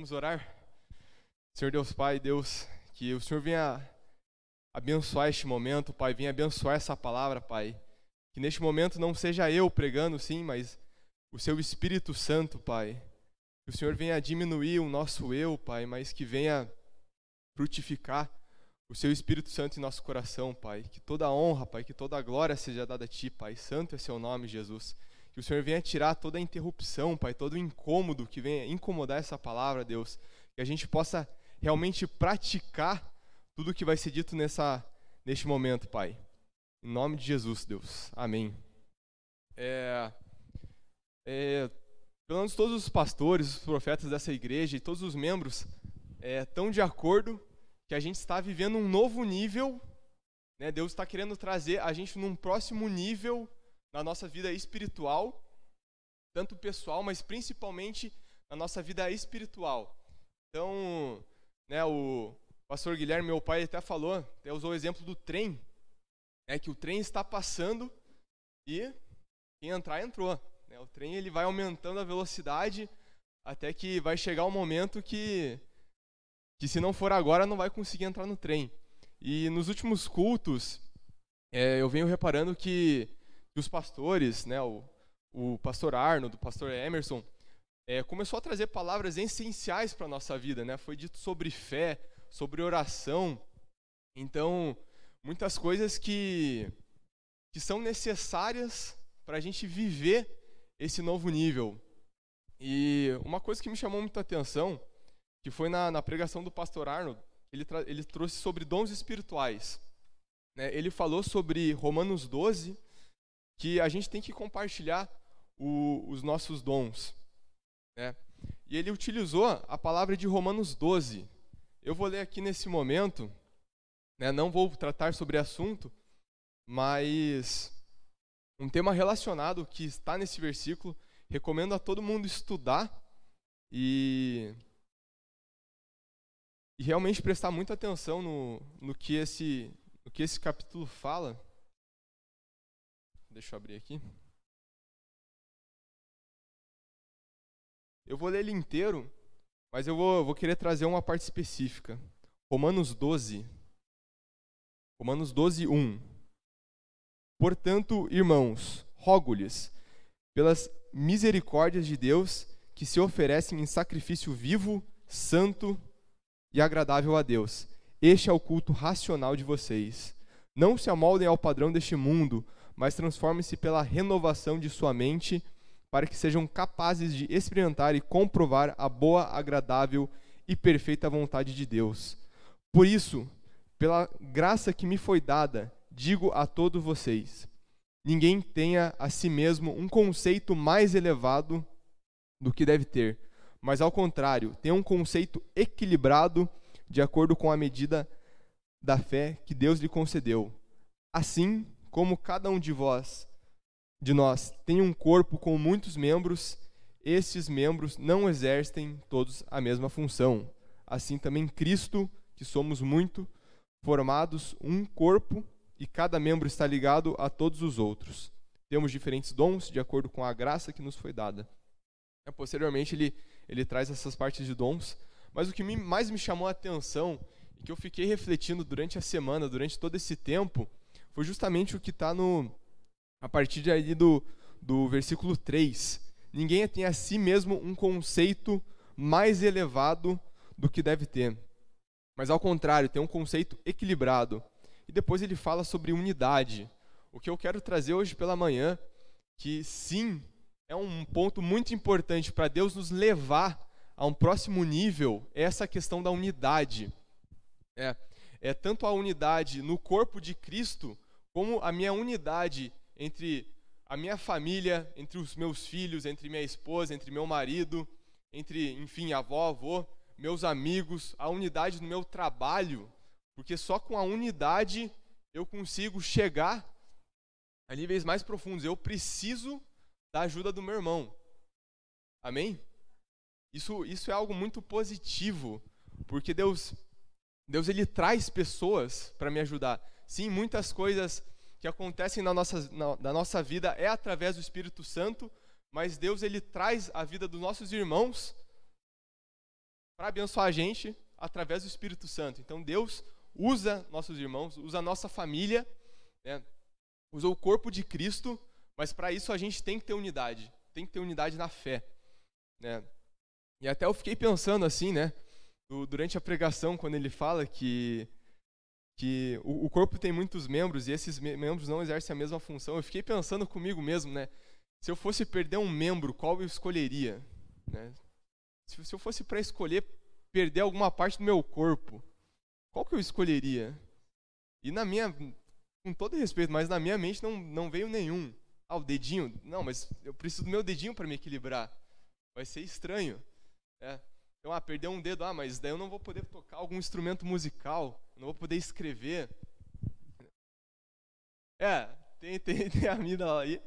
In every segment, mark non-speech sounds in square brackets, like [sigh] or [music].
Vamos orar? Senhor Deus Pai, Deus, que o Senhor venha abençoar este momento, Pai, venha abençoar essa palavra, Pai. Que neste momento não seja eu pregando, sim, mas o Seu Espírito Santo, Pai. Que o Senhor venha diminuir o nosso eu, Pai, mas que venha frutificar o Seu Espírito Santo em nosso coração, Pai. Que toda honra, Pai, que toda glória seja dada a Ti, Pai. Santo é Seu nome, Jesus. Que o Senhor venha tirar toda a interrupção, Pai, todo o incômodo que venha incomodar essa palavra, Deus. Que a gente possa realmente praticar tudo que vai ser dito nessa, neste momento, Pai. Em nome de Jesus, Deus. Amém. É, é, pelo menos todos os pastores, os profetas dessa igreja e todos os membros é, estão de acordo que a gente está vivendo um novo nível. Né? Deus está querendo trazer a gente num próximo nível na nossa vida espiritual, tanto pessoal, mas principalmente na nossa vida espiritual. Então, né, o pastor Guilherme, meu pai, até falou, até usou o exemplo do trem, é que o trem está passando e quem entrar entrou. Né? O trem ele vai aumentando a velocidade até que vai chegar um momento que, que se não for agora não vai conseguir entrar no trem. E nos últimos cultos é, eu venho reparando que que os pastores, né, o, o pastor Arnold, o pastor Emerson, é, começou a trazer palavras essenciais para a nossa vida. Né? Foi dito sobre fé, sobre oração. Então, muitas coisas que, que são necessárias para a gente viver esse novo nível. E uma coisa que me chamou muita atenção, que foi na, na pregação do pastor Arnold, ele, ele trouxe sobre dons espirituais. Né? Ele falou sobre Romanos 12, que a gente tem que compartilhar o, os nossos dons. Né? E ele utilizou a palavra de Romanos 12. Eu vou ler aqui nesse momento, né? não vou tratar sobre assunto, mas um tema relacionado que está nesse versículo, recomendo a todo mundo estudar e, e realmente prestar muita atenção no, no, que esse, no que esse capítulo fala Deixa eu abrir aqui. Eu vou ler ele inteiro, mas eu vou, vou querer trazer uma parte específica. Romanos 12. Romanos 12, 1. Portanto, irmãos, rogo-lhes, pelas misericórdias de Deus, que se oferecem em sacrifício vivo, santo e agradável a Deus. Este é o culto racional de vocês. Não se amoldem ao padrão deste mundo, mas transformem-se pela renovação de sua mente, para que sejam capazes de experimentar e comprovar a boa, agradável e perfeita vontade de Deus. Por isso, pela graça que me foi dada, digo a todos vocês: ninguém tenha a si mesmo um conceito mais elevado do que deve ter, mas ao contrário, tenha um conceito equilibrado de acordo com a medida da fé que Deus lhe concedeu. Assim, como cada um de vós, de nós, tem um corpo com muitos membros, estes membros não exercem todos a mesma função. Assim também Cristo, que somos muito, formados um corpo e cada membro está ligado a todos os outros. Temos diferentes dons de acordo com a graça que nos foi dada. É, posteriormente, ele, ele traz essas partes de dons, mas o que mais me chamou a atenção e que eu fiquei refletindo durante a semana, durante todo esse tempo, foi justamente o que está no a partir de aí do, do versículo 3. Ninguém tem a si mesmo um conceito mais elevado do que deve ter. Mas ao contrário, tem um conceito equilibrado. E depois ele fala sobre unidade. O que eu quero trazer hoje pela manhã, que sim, é um ponto muito importante para Deus nos levar a um próximo nível, é essa questão da unidade. É, é tanto a unidade no corpo de Cristo, como a minha unidade entre a minha família, entre os meus filhos, entre minha esposa, entre meu marido, entre, enfim, avó, avô, meus amigos, a unidade no meu trabalho, porque só com a unidade eu consigo chegar a níveis mais profundos. Eu preciso da ajuda do meu irmão. Amém? Isso, isso é algo muito positivo, porque Deus Deus ele traz pessoas para me ajudar. Sim, muitas coisas que acontecem na nossa, na, na, nossa vida é através do Espírito Santo, mas Deus ele traz a vida dos nossos irmãos para abençoar a gente através do Espírito Santo. Então Deus usa nossos irmãos, usa a nossa família, né? usa o corpo de Cristo, mas para isso a gente tem que ter unidade, tem que ter unidade na fé. Né? E até eu fiquei pensando assim, né? Durante a pregação, quando ele fala que, que o, o corpo tem muitos membros e esses membros não exercem a mesma função, eu fiquei pensando comigo mesmo, né? Se eu fosse perder um membro, qual eu escolheria? Né? Se, se eu fosse para escolher perder alguma parte do meu corpo, qual que eu escolheria? E na minha, com todo respeito, mas na minha mente não, não veio nenhum. Ah, o dedinho? Não, mas eu preciso do meu dedinho para me equilibrar. Vai ser estranho. É. Então, ah, perder um dedo, ah, mas daí eu não vou poder tocar algum instrumento musical, não vou poder escrever. É, tem, tem, [laughs] tem a mina aí.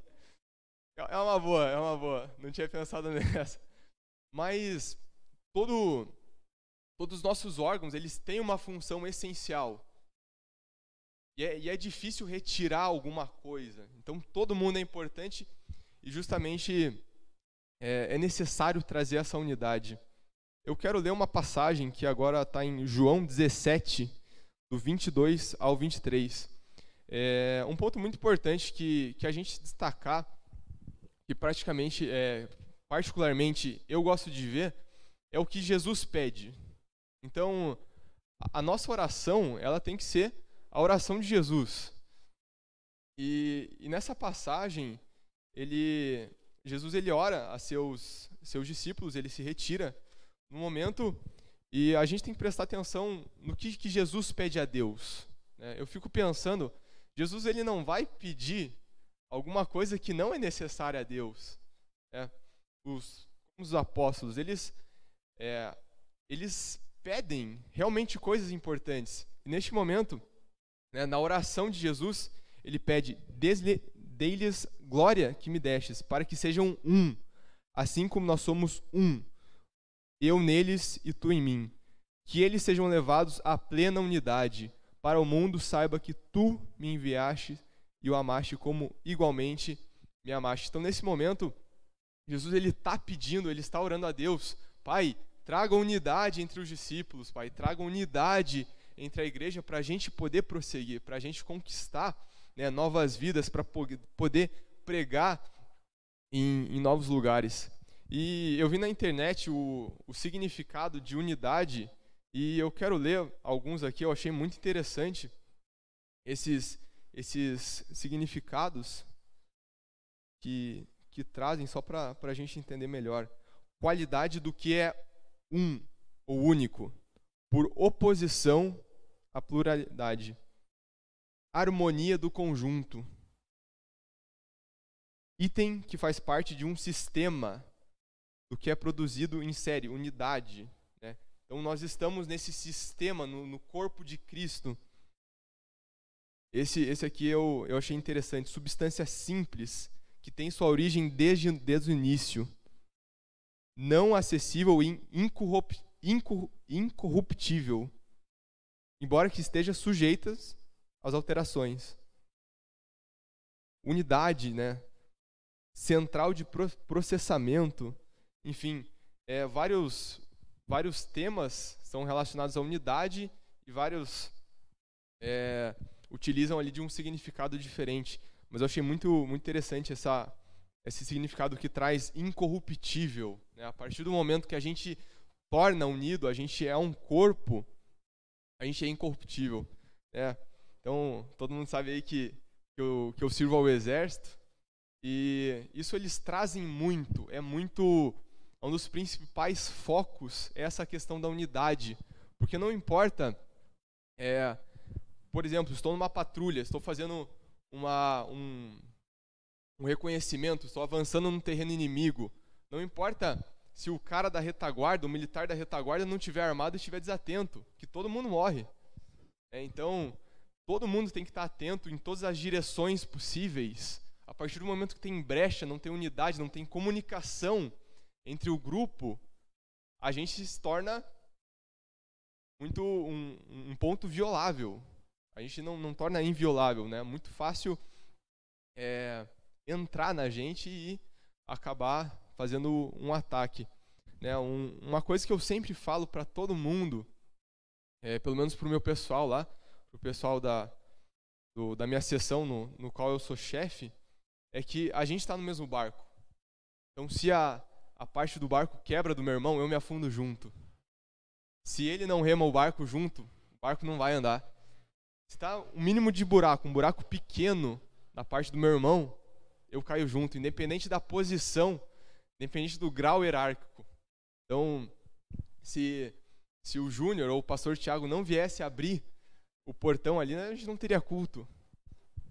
É uma boa, é uma boa. Não tinha pensado [laughs] nessa. Mas todo todos os nossos órgãos, eles têm uma função essencial. E é, e é, difícil retirar alguma coisa. Então, todo mundo é importante e justamente é, é necessário trazer essa unidade. Eu quero ler uma passagem que agora está em João 17, do 22 ao 23. É um ponto muito importante que, que a gente destacar, que praticamente, é, particularmente, eu gosto de ver, é o que Jesus pede. Então, a nossa oração, ela tem que ser a oração de Jesus. E, e nessa passagem, ele, Jesus ele ora a seus, seus discípulos, ele se retira no momento e a gente tem que prestar atenção no que, que Jesus pede a Deus. Né? Eu fico pensando, Jesus ele não vai pedir alguma coisa que não é necessária a Deus. Né? Os, os apóstolos, eles, é, eles pedem realmente coisas importantes. E neste momento, né, na oração de Jesus, ele pede: Dei-lhes glória que me destes, para que sejam um, assim como nós somos um, eu neles e tu em mim. Que eles sejam levados à plena unidade, para o mundo saiba que tu me enviaste e o amaste como igualmente me amaste. Então, nesse momento, Jesus ele está pedindo, ele está orando a Deus, Pai, Traga unidade entre os discípulos, Pai. Traga unidade entre a igreja para a gente poder prosseguir, para a gente conquistar né, novas vidas, para poder pregar em, em, novos lugares. E eu vi na internet o, o significado de unidade e eu quero ler alguns aqui, eu achei muito interessante esses, esses significados que, que trazem, só para a gente entender melhor. Qualidade do que é um ou único, por oposição à pluralidade. Harmonia do conjunto. Item que faz parte de um sistema do que é produzido em série, unidade. Né? Então nós estamos nesse sistema, no, no corpo de Cristo. Esse, esse aqui eu, eu achei interessante. Substância simples, que tem sua origem desde, desde o início não acessível e incorruptível, embora que esteja sujeitas às alterações. Unidade, né? Central de processamento, enfim, é, vários, vários temas são relacionados à unidade e vários é, utilizam ali de um significado diferente. Mas eu achei muito, muito interessante essa, esse significado que traz incorruptível. Né? A partir do momento que a gente torna unido, a gente é um corpo, a gente é incorruptível. Né? Então, todo mundo sabe aí que, que, eu, que eu sirvo ao exército, e isso eles trazem muito, é muito. Um dos principais focos é essa questão da unidade. Porque não importa, é, por exemplo, estou numa patrulha, estou fazendo uma, um, um reconhecimento, estou avançando no terreno inimigo. Não importa se o cara da retaguarda, o militar da retaguarda não tiver armado e estiver desatento, que todo mundo morre. É, então, todo mundo tem que estar atento em todas as direções possíveis. A partir do momento que tem brecha, não tem unidade, não tem comunicação entre o grupo, a gente se torna muito um, um ponto violável. A gente não, não torna inviolável, né? Muito fácil é, entrar na gente e acabar fazendo um ataque. Né, um, uma coisa que eu sempre falo para todo mundo, é, pelo menos para o meu pessoal lá, para o pessoal da, do, da minha sessão no, no qual eu sou chefe, é que a gente está no mesmo barco. Então, se a, a parte do barco quebra do meu irmão, eu me afundo junto. Se ele não rema o barco junto, o barco não vai andar. Se está um mínimo de buraco, um buraco pequeno na parte do meu irmão, eu caio junto, independente da posição, independente do grau hierárquico. Então, se, se o Júnior ou o pastor Tiago não viesse abrir o portão ali, a gente não teria culto.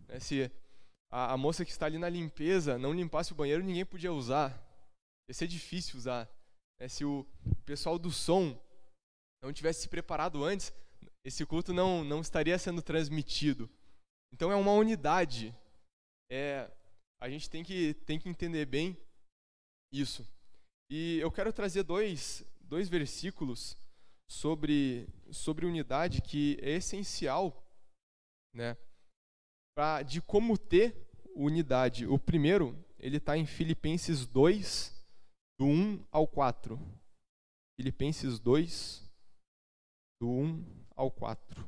Né, se a, a moça que está ali na limpeza não limpasse o banheiro, ninguém podia usar. Ia ser difícil usar. Né, se o pessoal do som não tivesse se preparado antes, esse culto não, não estaria sendo transmitido. Então é uma unidade. É, a gente tem que, tem que entender bem isso. E eu quero trazer dois, dois versículos sobre, sobre unidade que é essencial né, pra, de como ter unidade. O primeiro, ele está em Filipenses 2, do 1 ao 4. Filipenses 2, do 1 ao 4.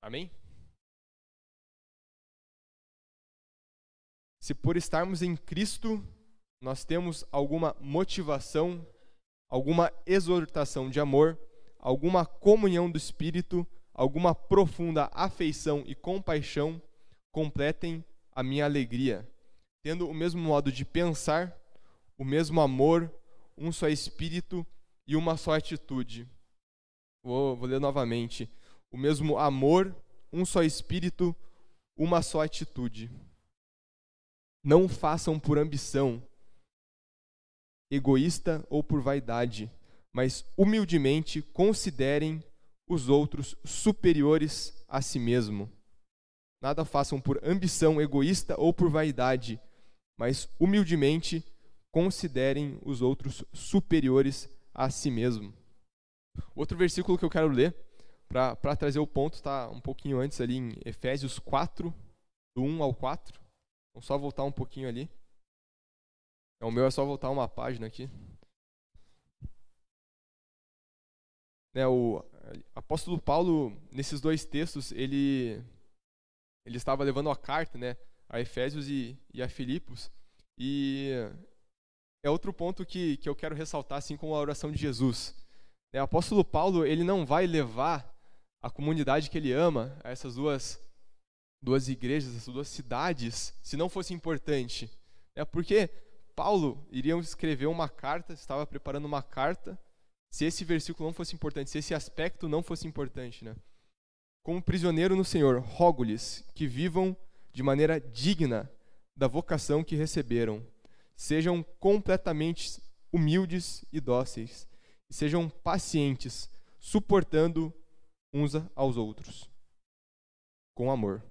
Amém? Se por estarmos em Cristo, nós temos alguma motivação, alguma exortação de amor, alguma comunhão do Espírito, alguma profunda afeição e compaixão, completem a minha alegria tendo o mesmo modo de pensar, o mesmo amor, um só espírito e uma só atitude. Vou, vou ler novamente. O mesmo amor, um só espírito, uma só atitude. Não façam por ambição, egoísta ou por vaidade, mas humildemente considerem os outros superiores a si mesmo. Nada façam por ambição egoísta ou por vaidade, mas humildemente considerem os outros superiores a si mesmo. Outro versículo que eu quero ler, para trazer o ponto, está um pouquinho antes ali em Efésios 4, do 1 ao 4. Vamos só voltar um pouquinho ali. É, o meu é só voltar uma página aqui. É, o apóstolo Paulo, nesses dois textos, ele, ele estava levando a carta, né? a Efésios e, e a Filipos. E é outro ponto que, que eu quero ressaltar, assim como a oração de Jesus. É, o apóstolo Paulo ele não vai levar a comunidade que ele ama a essas duas, duas igrejas, essas duas cidades, se não fosse importante. É porque Paulo iria escrever uma carta, estava preparando uma carta, se esse versículo não fosse importante, se esse aspecto não fosse importante. Né? Como prisioneiro no Senhor, rogo-lhes que vivam de maneira digna da vocação que receberam. Sejam completamente humildes e dóceis, sejam pacientes, suportando uns aos outros, com amor.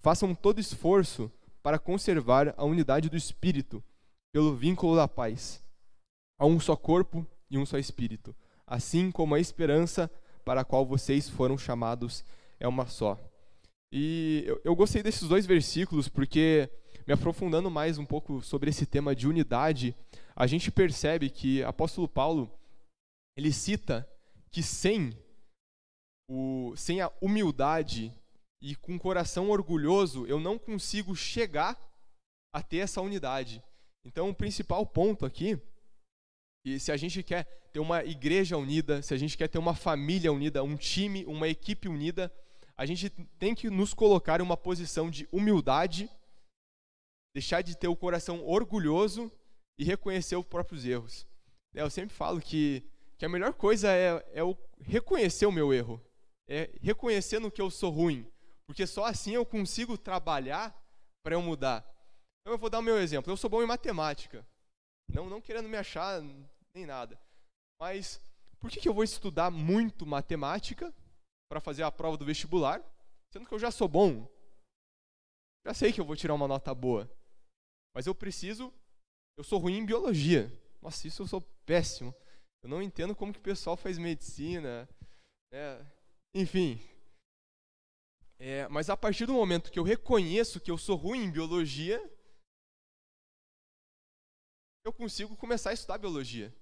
Façam todo esforço para conservar a unidade do espírito, pelo vínculo da paz. Há um só corpo e um só espírito, assim como a esperança para a qual vocês foram chamados é uma só. E eu, eu gostei desses dois versículos porque, me aprofundando mais um pouco sobre esse tema de unidade, a gente percebe que apóstolo Paulo ele cita que sem o sem a humildade e com o coração orgulhoso eu não consigo chegar a ter essa unidade. Então, o principal ponto aqui, e se a gente quer ter uma igreja unida, se a gente quer ter uma família unida, um time, uma equipe unida, a gente tem que nos colocar em uma posição de humildade, deixar de ter o coração orgulhoso e reconhecer os próprios erros. É, eu sempre falo que, que a melhor coisa é, é o reconhecer o meu erro, é reconhecer no que eu sou ruim, porque só assim eu consigo trabalhar para eu mudar. Então eu vou dar o meu exemplo. Eu sou bom em matemática, não, não querendo me achar nem nada, mas por que, que eu vou estudar muito matemática para fazer a prova do vestibular, sendo que eu já sou bom. Já sei que eu vou tirar uma nota boa. Mas eu preciso. Eu sou ruim em biologia. Nossa, isso eu sou péssimo. Eu não entendo como que o pessoal faz medicina. É, enfim. É, mas a partir do momento que eu reconheço que eu sou ruim em biologia, eu consigo começar a estudar biologia.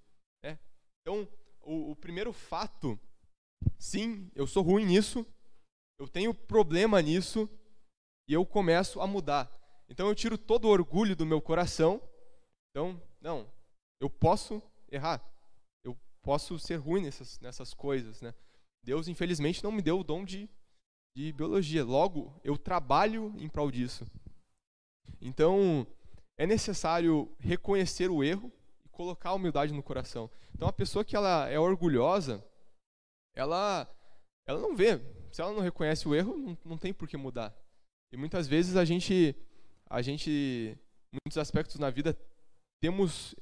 Né? Então, o, o primeiro fato, sim, eu sou ruim nisso, eu tenho problema nisso, e eu começo a mudar. Então eu tiro todo o orgulho do meu coração. Então, não, eu posso errar, eu posso ser ruim nessas, nessas coisas, né? Deus, infelizmente, não me deu o dom de, de biologia. Logo, eu trabalho em prol disso. Então, é necessário reconhecer o erro colocar a humildade no coração. Então, a pessoa que ela é orgulhosa, ela, ela não vê. Se ela não reconhece o erro, não, não tem por que mudar. E muitas vezes a gente, a gente, muitos aspectos na vida, temos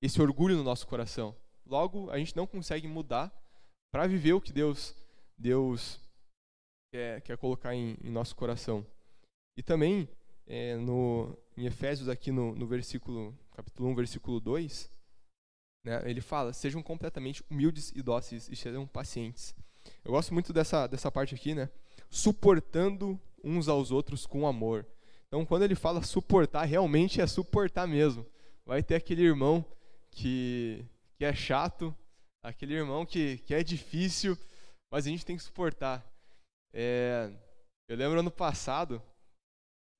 esse orgulho no nosso coração. Logo, a gente não consegue mudar para viver o que Deus, Deus quer, quer colocar em, em nosso coração. E também, é, no, em Efésios, aqui no, no versículo, capítulo 1, versículo 2, né, ele fala, sejam completamente humildes e dóceis e sejam pacientes. Eu gosto muito dessa, dessa parte aqui, né? Suportando uns aos outros com amor. Então, quando ele fala suportar, realmente é suportar mesmo. Vai ter aquele irmão que, que é chato, aquele irmão que, que é difícil, mas a gente tem que suportar. É, eu lembro ano passado,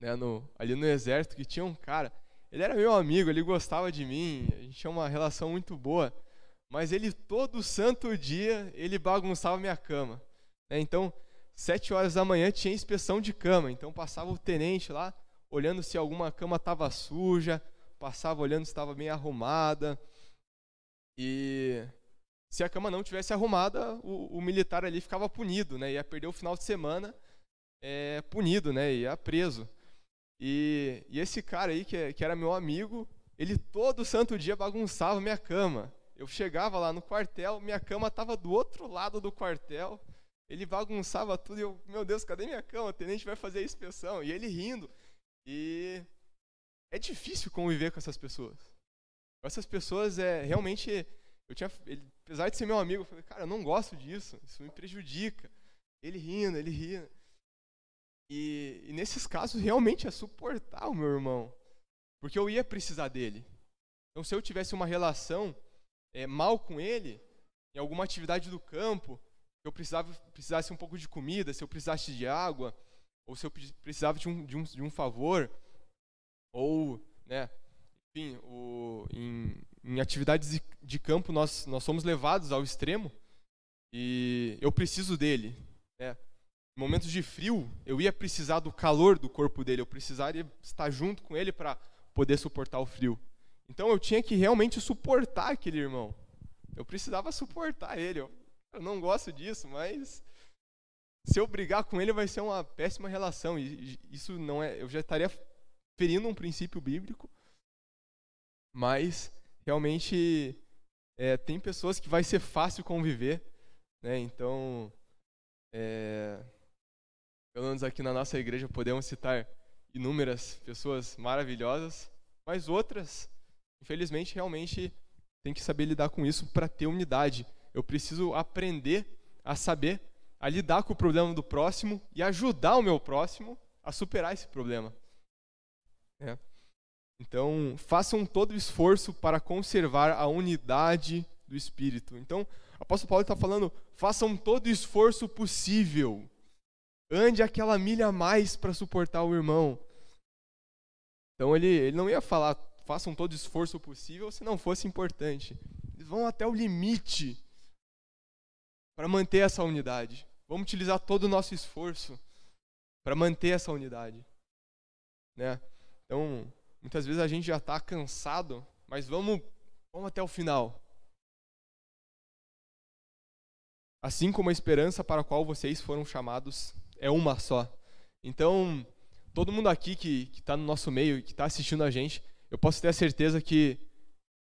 né, no, ali no exército, que tinha um cara, ele era meu amigo, ele gostava de mim, a gente tinha uma relação muito boa, mas ele todo santo dia, ele bagunçava minha cama. Né, então, sete horas da manhã tinha inspeção de cama, então passava o tenente lá, olhando se alguma cama estava suja, passava olhando se estava bem arrumada. E se a cama não tivesse arrumada, o, o, militar ali ficava punido, né? Ia perder o final de semana é, punido, né? Ia preso. E, e esse cara aí, que, que era meu amigo, ele todo santo dia bagunçava minha cama. Eu chegava lá no quartel, minha cama estava do outro lado do quartel, ele bagunçava tudo e eu, meu Deus, cadê minha cama? O tenente vai fazer a inspeção. E ele rindo. E é difícil conviver com essas pessoas. Com essas pessoas é realmente eu tinha ele, apesar de ser meu amigo, eu falei, cara, eu não gosto disso, isso me prejudica. Ele rindo, ele rindo. E, e nesses casos realmente é suportar o meu irmão, porque eu ia precisar dele. Então se eu tivesse uma relação é, mal com ele, em alguma atividade do campo, se eu precisava, precisasse um pouco de comida, se eu precisasse de água, ou se eu precisava de um, de um, de um favor, ou, né, enfim, o, em, em atividades de, de, campo nós, nós somos levados ao extremo e eu preciso dele. Né? Momentos de frio, eu ia precisar do calor do corpo dele, eu precisaria estar junto com ele para poder suportar o frio. Então eu tinha que realmente suportar aquele irmão. Eu precisava suportar ele. Eu, eu não gosto disso, mas se eu brigar com ele vai ser uma péssima relação e isso não é, eu já estaria ferindo um princípio bíblico, mas realmente é, tem pessoas que vai ser fácil conviver, né? Então, é, pelo menos aqui na nossa igreja podemos citar inúmeras pessoas maravilhosas, mas outras, infelizmente, realmente tem que saber lidar com isso para ter unidade. Eu preciso aprender a saber a lidar com o problema do próximo e ajudar o meu próximo a superar esse problema. É. Então, façam todo o esforço para conservar a unidade do Espírito. Então, o apóstolo Paulo está falando: façam todo o esforço possível. Ande aquela milha a mais para suportar o irmão. Então, ele, ele não ia falar: façam todo esforço possível se não fosse importante. Eles vão até o limite para manter essa unidade. Vamos utilizar todo o nosso esforço para manter essa unidade. Né? Então, muitas vezes a gente já está cansado, mas vamos, vamos até o final. Assim como a esperança para a qual vocês foram chamados é uma só. Então, todo mundo aqui que está no nosso meio que está assistindo a gente, eu posso ter a certeza que,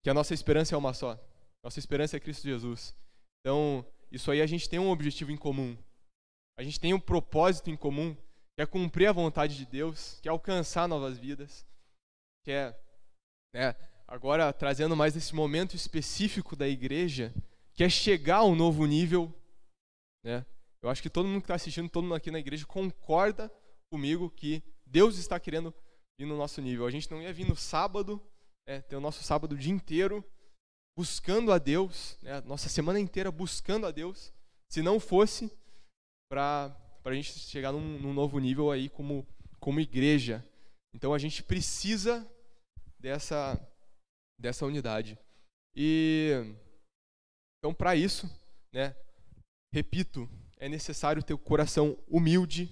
que a nossa esperança é uma só. Nossa esperança é Cristo Jesus. Então, isso aí a gente tem um objetivo em comum. A gente tem um propósito em comum quer cumprir a vontade de Deus, quer alcançar novas vidas, quer, né, agora trazendo mais esse momento específico da igreja, quer chegar a um novo nível, né, Eu acho que todo mundo que está assistindo, todo mundo aqui na igreja concorda comigo que Deus está querendo vir no nosso nível. A gente não ia vir no sábado, é, ter o nosso sábado o dia inteiro buscando a Deus, né, nossa semana inteira buscando a Deus, se não fosse para a gente chegar num, num, novo nível aí como, como igreja. Então a gente precisa dessa, dessa unidade. E então para isso, né, repito, é necessário ter o coração humilde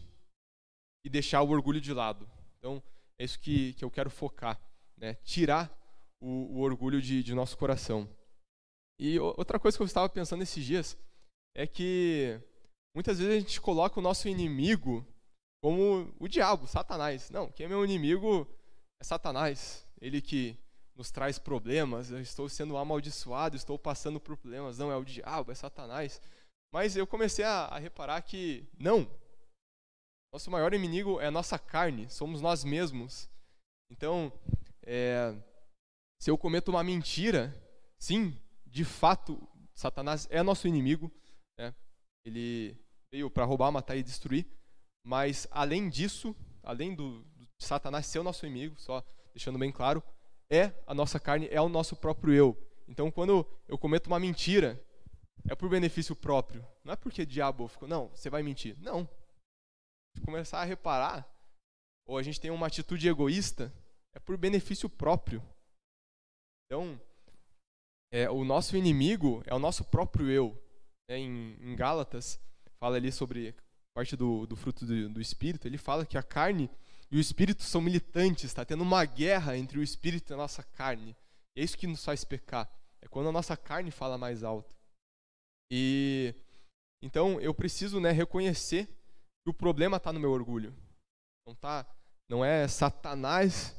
e deixar o orgulho de lado. Então é isso que, que eu quero focar, né, tirar o, o orgulho de, de nosso coração. E outra coisa que eu estava pensando esses dias é que muitas vezes a gente coloca o nosso inimigo como o diabo, Satanás. Não, quem é meu inimigo é Satanás. Ele que nos traz problemas, eu estou sendo amaldiçoado, estou passando por problemas. Não, é o diabo, é Satanás. Mas eu comecei a, a reparar que não. Nosso maior inimigo é a nossa carne, somos nós mesmos. Então, é, se eu cometo uma mentira, sim, de fato, Satanás é nosso inimigo. Né? Ele veio para roubar, matar e destruir. Mas, além disso, além do, do Satanás ser o nosso inimigo, só deixando bem claro, é a nossa carne, é o nosso próprio eu. Então, quando eu cometo uma mentira, é por benefício próprio. Não é porque diabo ficou, não, você vai mentir. Não. Se começar a reparar, ou a gente tem uma atitude egoísta, é por benefício próprio. Então, é, o nosso inimigo é o nosso próprio eu. É, em, em, Gálatas, fala ali sobre parte do, do fruto do, do, Espírito, ele fala que a carne e o Espírito são militantes, está tendo uma guerra entre o Espírito e a nossa carne. E é isso que nos faz pecar. É quando a nossa carne fala mais alto. E então eu preciso né, reconhecer que o problema está no meu orgulho. Não, tá, não é Satanás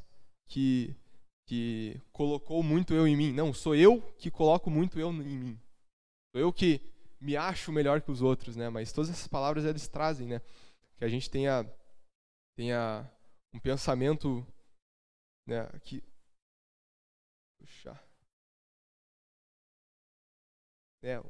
que que colocou muito eu em mim. Não, sou eu que coloco muito eu em mim. Sou eu que me acho melhor que os outros, né? Mas todas essas palavras eles trazem, né? Que a gente tenha tenha um pensamento, né? Que puxa, é,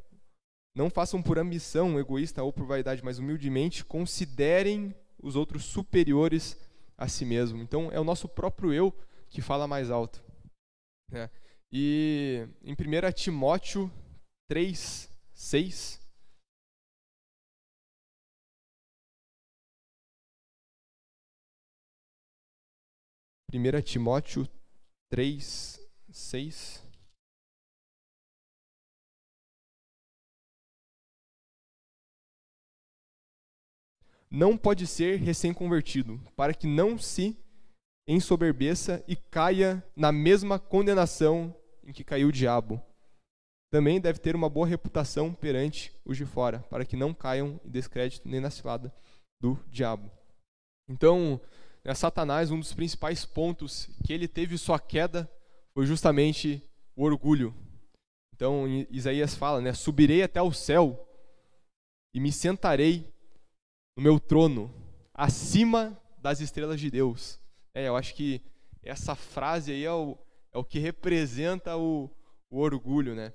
não façam por ambição egoísta ou por vaidade, mas humildemente considerem os outros superiores a si mesmo. Então é o nosso próprio eu que fala mais alto. Né? E em 1 Timóteo 3, 6. Primeira Timóteo 3, 6. Não pode ser recém-convertido, para que não se ensoberbeça e caia na mesma condenação em que caiu o diabo. Também deve ter uma boa reputação perante os de fora, para que não caiam em descrédito nem na cilada do diabo. Então, né, Satanás, um dos principais pontos que ele teve sua queda foi justamente o orgulho. Então, Isaías fala, né, subirei até o céu e me sentarei no meu trono, acima das estrelas de Deus. É, eu acho que essa frase aí é o, é o que representa o, o orgulho, né?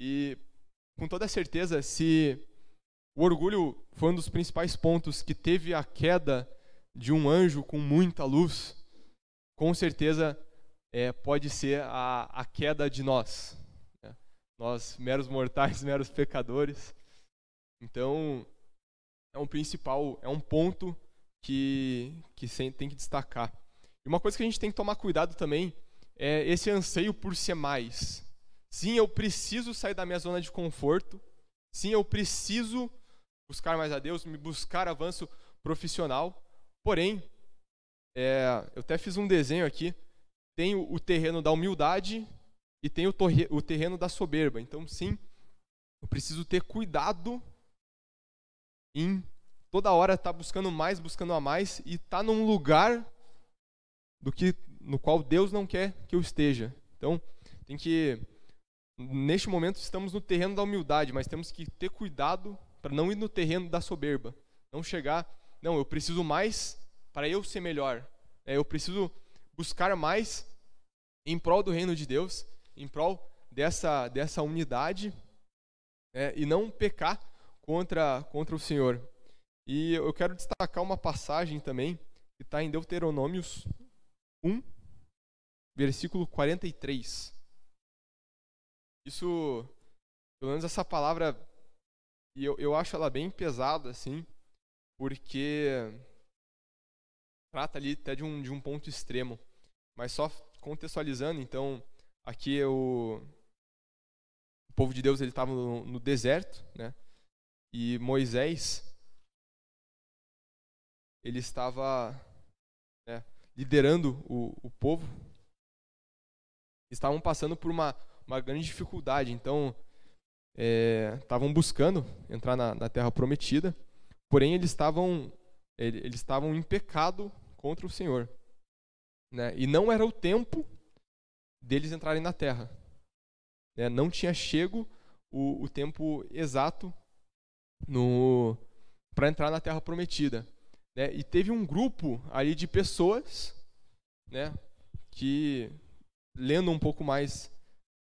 E com toda certeza, se o orgulho foi um dos principais pontos que teve a queda de um anjo com muita luz, com certeza é, pode ser a, a queda de nós. Né? Nós, meros mortais, [laughs] meros pecadores. Então, é um principal, é um ponto que, que tem que destacar. E uma coisa que a gente tem que tomar cuidado também é esse anseio por ser mais. Sim, eu preciso sair da minha zona de conforto. Sim, eu preciso buscar mais a Deus, me buscar avanço profissional. Porém, é, eu até fiz um desenho aqui. Tem o, terreno da humildade e tem o, torre, o terreno da soberba. Então, sim, eu preciso ter cuidado em toda hora estar tá buscando mais, buscando a mais e estar tá num lugar do que no qual Deus não quer que eu esteja. Então, tem que neste momento estamos no terreno da humildade, mas temos que ter cuidado para não ir no terreno da soberba, não chegar, não, eu preciso mais para eu ser melhor. É, eu preciso buscar mais em prol do reino de Deus, em prol dessa dessa unidade, é, e não pecar contra, contra o Senhor. E eu quero destacar uma passagem também, que está em Deuteronômios 1, versículo 43. Isso, pelo menos essa palavra, e eu, eu acho ela bem pesada, assim, porque trata ali até de um, de um ponto extremo. Mas só contextualizando, então, aqui o, o povo de Deus ele estava no, no deserto, né? E Moisés ele estava né, liderando o, o povo. Estavam passando por uma, uma grande dificuldade. Então, estavam é, buscando entrar na, na, Terra Prometida, porém eles estavam eles estavam em pecado contra o Senhor, né? E não era o tempo deles entrarem na Terra. Né? Não tinha chego o, o tempo exato no para entrar na Terra Prometida. Né? E teve um grupo ali de pessoas, né? Que lendo um pouco mais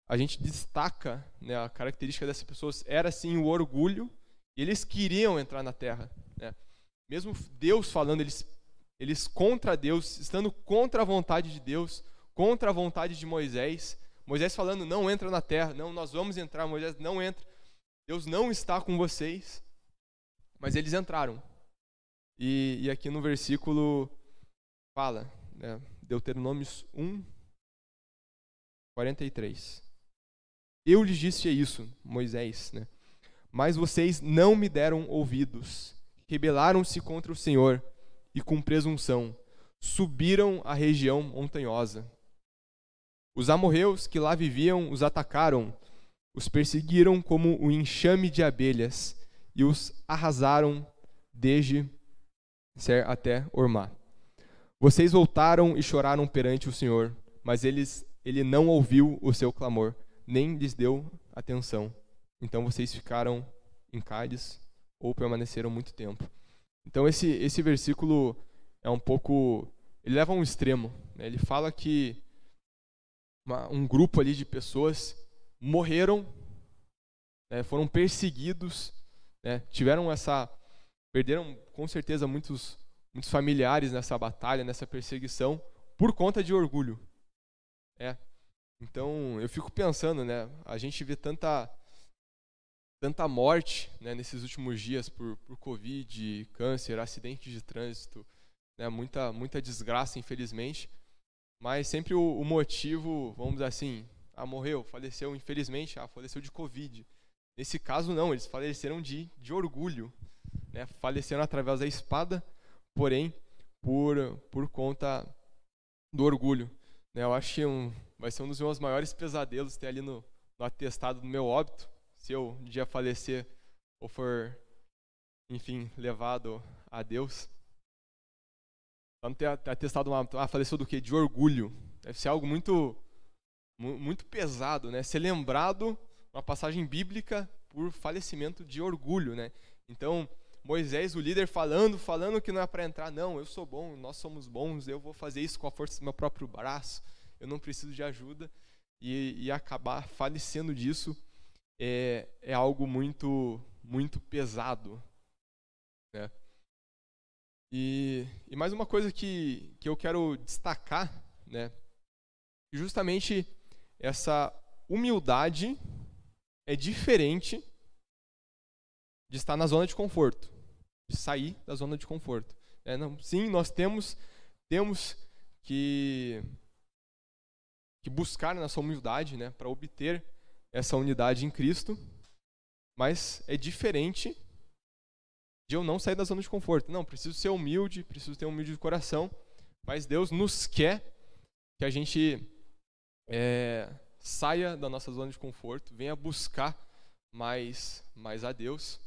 a gente destaca né, a característica dessas pessoas era sim o orgulho eles queriam entrar na terra né? mesmo Deus falando eles eles contra Deus estando contra a vontade de Deus contra a vontade de Moisés Moisés falando não entra na terra não nós vamos entrar Moisés não entra Deus não está com vocês mas eles entraram e, e aqui no versículo fala né, Deuteronômios 1 43 eu lhes disse isso, Moisés, né? Mas vocês não me deram ouvidos. Rebelaram-se contra o Senhor e com presunção subiram a região montanhosa. Os amorreus que lá viviam os atacaram, os perseguiram como o um enxame de abelhas e os arrasaram desde Ser até Ormá. Vocês voltaram e choraram perante o Senhor, mas eles, ele não ouviu o seu clamor nem lhes deu atenção. Então vocês ficaram em Cádiz ou permaneceram muito tempo. Então esse esse versículo é um pouco ele leva a um extremo. Né? Ele fala que uma, um grupo ali de pessoas morreram, né? foram perseguidos, né? tiveram essa perderam com certeza muitos muitos familiares nessa batalha, nessa perseguição por conta de orgulho. É, então, eu fico pensando, né? A gente vê tanta tanta morte né, nesses últimos dias por, por Covid, câncer, acidente de trânsito, né, muita, muita desgraça, infelizmente. Mas sempre o, o, motivo, vamos dizer assim, ah, morreu, faleceu, infelizmente, ah, faleceu de Covid. Nesse caso, não, eles faleceram de, de orgulho. Né, faleceram através da espada, porém, por, por conta do orgulho. Né, eu acho que um, vai ser um dos meus maiores pesadelos ter ali no, no atestado do meu óbito, se eu um dia falecer ou for, enfim, levado a Deus. Vamos ter atestado uma, ah, faleceu do quê? De orgulho. Deve ser algo muito, muito pesado, né? Ser lembrado uma passagem bíblica por falecimento de orgulho, né? Então, Moisés, o líder, falando, falando que não é para entrar, não, eu sou bom, nós somos bons, eu vou fazer isso com a força do meu próprio braço eu não preciso de ajuda, e, e acabar falecendo disso é, é algo muito, muito pesado. Né? E, e mais uma coisa que, que eu quero destacar, né? justamente essa humildade é diferente de estar na zona de conforto, de sair da zona de conforto. É, não, sim, nós temos, temos que que buscar nessa humildade, né, para obter essa unidade em Cristo, mas é diferente de eu não sair da zona de conforto. Não, preciso ser humilde, preciso ter humilde de coração, mas Deus nos quer que a gente é, saia da nossa zona de conforto, venha buscar mais, mais a Deus.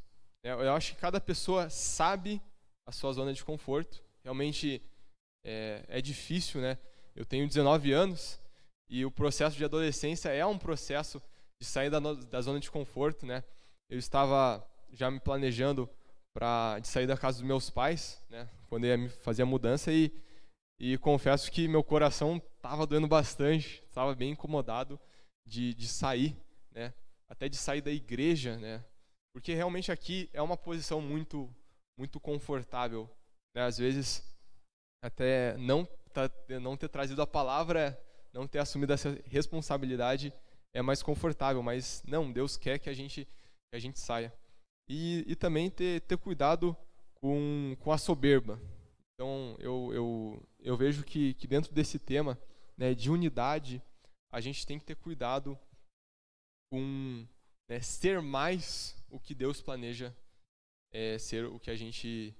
É, eu acho que cada pessoa sabe a sua zona de conforto. Realmente é, é difícil, né? Eu tenho 19 anos e o processo de adolescência é um processo de sair da, da zona de conforto, né? Eu estava já me planejando para sair da casa dos meus pais, né? Quando eu ia fazer a mudança e e confesso que meu coração estava doendo bastante, estava bem incomodado de, de sair, né? Até de sair da igreja, né? Porque realmente aqui é uma posição muito, muito confortável. Né? Às vezes, até não, tá, não ter trazido a palavra, não ter assumido essa responsabilidade é mais confortável. Mas não, Deus quer que a gente, que a gente saia. E, e também ter, ter cuidado com, com a soberba. Então, eu, eu, eu vejo que, que dentro desse tema né, de unidade, a gente tem que ter cuidado com né, ser mais o que Deus planeja é, ser, o que a gente,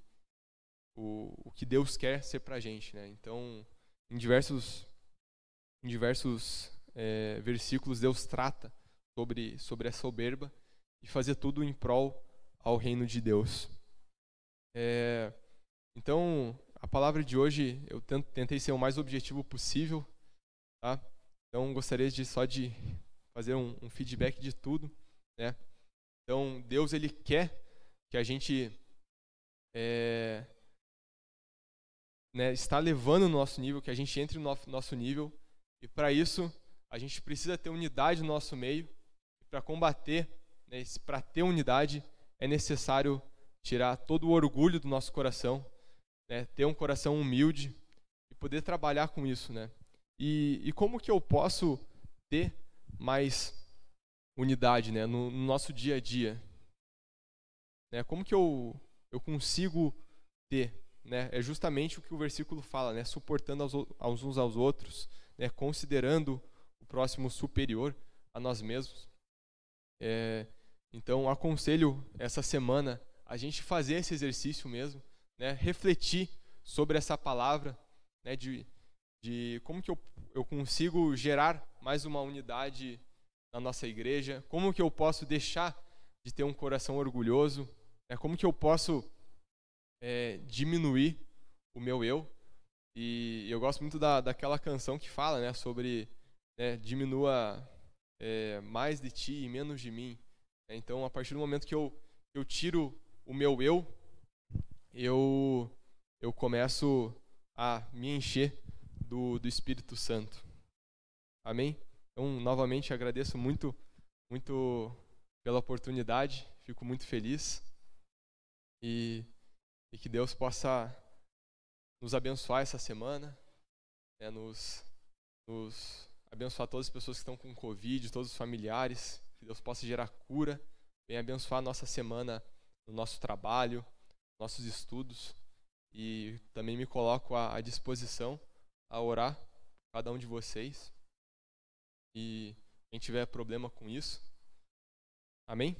o, o que Deus quer ser para a gente. Né? Então, em diversos, em diversos é, versículos, Deus trata sobre, sobre a soberba e fazer tudo em prol ao reino de Deus. É, então, a palavra de hoje eu tentei ser o mais objetivo possível, tá? Então, gostaria de só de fazer um, um feedback de tudo, né? Então, Deus ele quer que a gente é, né, está levando o nosso nível, que a gente entre no nosso nível, e para isso a gente precisa ter unidade no nosso meio. E para combater, né, para ter unidade, é necessário tirar todo o orgulho do nosso coração, né, ter um coração humilde e poder trabalhar com isso, né? E, e como que eu posso ter mais unidade, né, no, no nosso dia a dia? Né, como que eu eu consigo ter, né? É justamente o que o versículo fala, né? Suportando aos, aos uns aos outros, né? Considerando o próximo superior a nós mesmos. É, então, aconselho essa semana a gente fazer esse exercício mesmo, né? refletir sobre essa palavra, né? de, de como que eu, eu consigo gerar mais uma unidade na nossa igreja, como que eu posso deixar de ter um coração orgulhoso, né? como que eu posso é, diminuir o meu eu. E eu gosto muito da, daquela canção que fala né, sobre né, diminua é, mais de ti e menos de mim. Então, a partir do momento que eu, eu tiro o meu eu, eu, eu começo a me encher do, do Espírito Santo. Amém? Então, novamente, agradeço muito, muito pela oportunidade, fico muito feliz e, e que Deus possa nos abençoar essa semana, né, nos, nos abençoar todas as pessoas que estão com Covid, todos os familiares, que Deus possa gerar cura, venha abençoar a nossa semana no nosso trabalho, nossos estudos e também me coloco à, disposição a orar por cada um de vocês. E quem tiver problema com isso, amém?